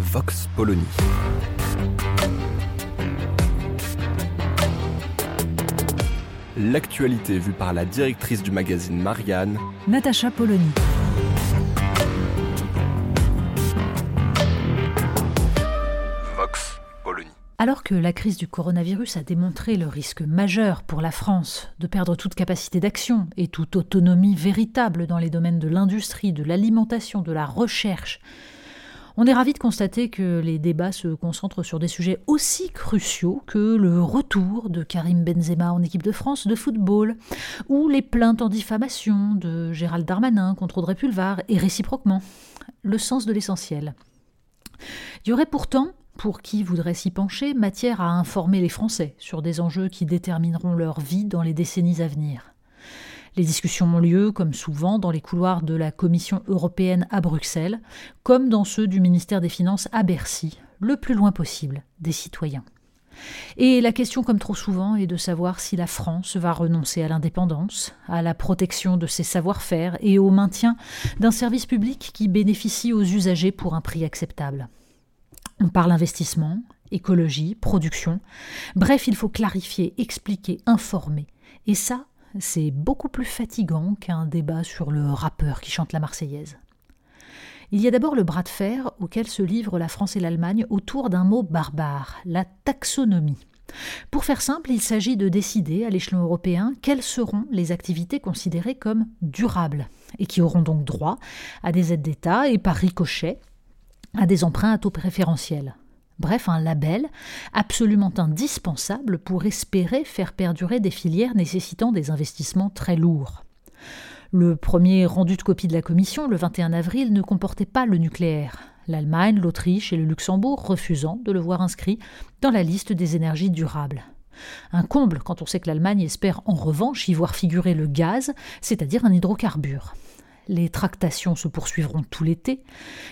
Vox Polony. L'actualité vue par la directrice du magazine Marianne, Natacha Polony. Vox Polony. Alors que la crise du coronavirus a démontré le risque majeur pour la France de perdre toute capacité d'action et toute autonomie véritable dans les domaines de l'industrie, de l'alimentation, de la recherche, on est ravi de constater que les débats se concentrent sur des sujets aussi cruciaux que le retour de Karim Benzema en équipe de France de football, ou les plaintes en diffamation de Gérald Darmanin contre Audrey Pulvar, et réciproquement. Le sens de l'essentiel. Il y aurait pourtant, pour qui voudrait s'y pencher, matière à informer les Français sur des enjeux qui détermineront leur vie dans les décennies à venir. Les discussions ont lieu, comme souvent, dans les couloirs de la Commission européenne à Bruxelles, comme dans ceux du ministère des Finances à Bercy, le plus loin possible des citoyens. Et la question, comme trop souvent, est de savoir si la France va renoncer à l'indépendance, à la protection de ses savoir-faire et au maintien d'un service public qui bénéficie aux usagers pour un prix acceptable. On parle investissement, écologie, production. Bref, il faut clarifier, expliquer, informer. Et ça, c'est beaucoup plus fatigant qu'un débat sur le rappeur qui chante la Marseillaise. Il y a d'abord le bras de fer auquel se livrent la France et l'Allemagne autour d'un mot barbare, la taxonomie. Pour faire simple, il s'agit de décider à l'échelon européen quelles seront les activités considérées comme durables et qui auront donc droit à des aides d'État et par ricochet à des emprunts à taux préférentiels. Bref, un label absolument indispensable pour espérer faire perdurer des filières nécessitant des investissements très lourds. Le premier rendu de copie de la Commission, le 21 avril, ne comportait pas le nucléaire, l'Allemagne, l'Autriche et le Luxembourg refusant de le voir inscrit dans la liste des énergies durables. Un comble quand on sait que l'Allemagne espère en revanche y voir figurer le gaz, c'est-à-dire un hydrocarbure. Les tractations se poursuivront tout l'été,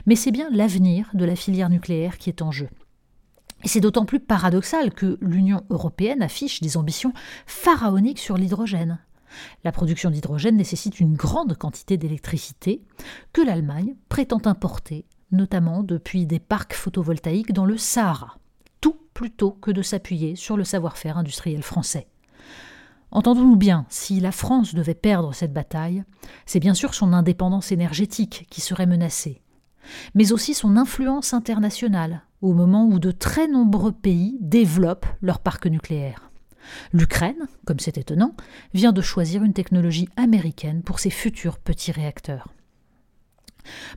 mais c'est bien l'avenir de la filière nucléaire qui est en jeu. Et c'est d'autant plus paradoxal que l'Union européenne affiche des ambitions pharaoniques sur l'hydrogène. La production d'hydrogène nécessite une grande quantité d'électricité que l'Allemagne prétend importer, notamment depuis des parcs photovoltaïques dans le Sahara, tout plutôt que de s'appuyer sur le savoir-faire industriel français. Entendons-nous bien, si la France devait perdre cette bataille, c'est bien sûr son indépendance énergétique qui serait menacée, mais aussi son influence internationale, au moment où de très nombreux pays développent leur parc nucléaire. L'Ukraine, comme c'est étonnant, vient de choisir une technologie américaine pour ses futurs petits réacteurs.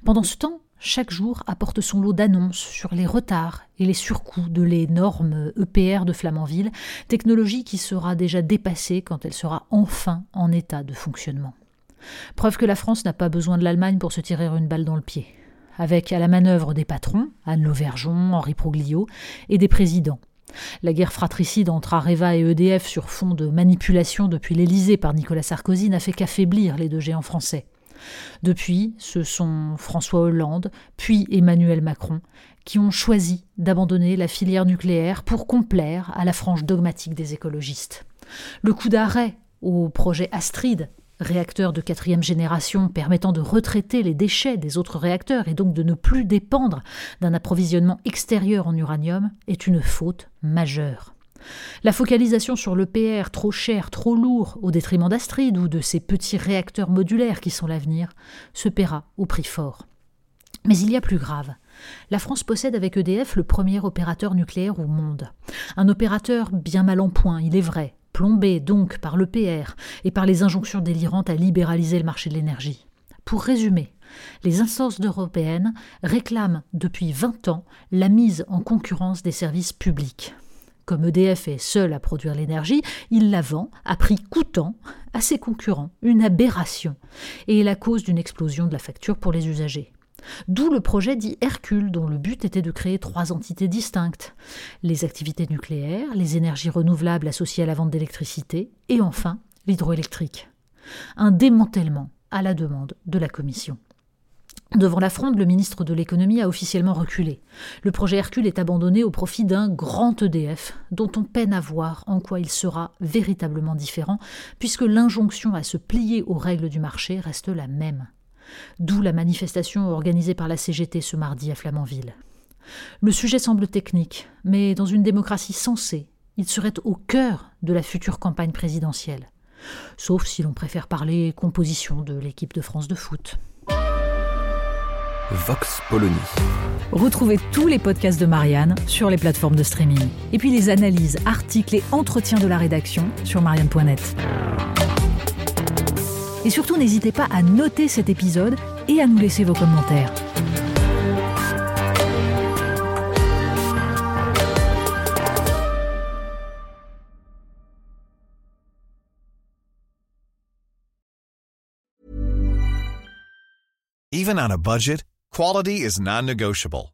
Pendant ce temps, chaque jour apporte son lot d'annonces sur les retards et les surcoûts de l'énorme EPR de Flamanville, technologie qui sera déjà dépassée quand elle sera enfin en état de fonctionnement. Preuve que la France n'a pas besoin de l'Allemagne pour se tirer une balle dans le pied avec à la manœuvre des patrons, Anne Lauvergeon, Henri Proglio, et des présidents. La guerre fratricide entre Areva et EDF sur fond de manipulation depuis l'Élysée par Nicolas Sarkozy n'a fait qu'affaiblir les deux géants français. Depuis, ce sont François Hollande, puis Emmanuel Macron, qui ont choisi d'abandonner la filière nucléaire pour complaire à la frange dogmatique des écologistes. Le coup d'arrêt au projet Astrid réacteur de quatrième génération permettant de retraiter les déchets des autres réacteurs et donc de ne plus dépendre d'un approvisionnement extérieur en uranium est une faute majeure. La focalisation sur le PR trop cher, trop lourd, au détriment d'Astrid ou de ces petits réacteurs modulaires qui sont l'avenir, se paiera au prix fort. Mais il y a plus grave. La France possède avec EDF le premier opérateur nucléaire au monde. Un opérateur bien mal en point, il est vrai, plombé donc par le PR et par les injonctions délirantes à libéraliser le marché de l'énergie. Pour résumer, les instances européennes réclament depuis 20 ans la mise en concurrence des services publics. Comme EDF est seul à produire l'énergie, il la vend à prix coûtant à ses concurrents, une aberration, et est la cause d'une explosion de la facture pour les usagers. D'où le projet dit Hercule, dont le but était de créer trois entités distinctes les activités nucléaires, les énergies renouvelables associées à la vente d'électricité, et enfin l'hydroélectrique. Un démantèlement à la demande de la Commission. Devant la fronde, le ministre de l'économie a officiellement reculé. Le projet Hercule est abandonné au profit d'un grand EDF, dont on peine à voir en quoi il sera véritablement différent, puisque l'injonction à se plier aux règles du marché reste la même. D'où la manifestation organisée par la CGT ce mardi à Flamanville. Le sujet semble technique, mais dans une démocratie sensée, il serait au cœur de la future campagne présidentielle. Sauf si l'on préfère parler composition de l'équipe de France de foot. Vox Polony. Retrouvez tous les podcasts de Marianne sur les plateformes de streaming. Et puis les analyses, articles et entretiens de la rédaction sur marianne.net. Et surtout, n'hésitez pas à noter cet épisode et à nous laisser vos commentaires. Even on a budget, quality is non-negotiable.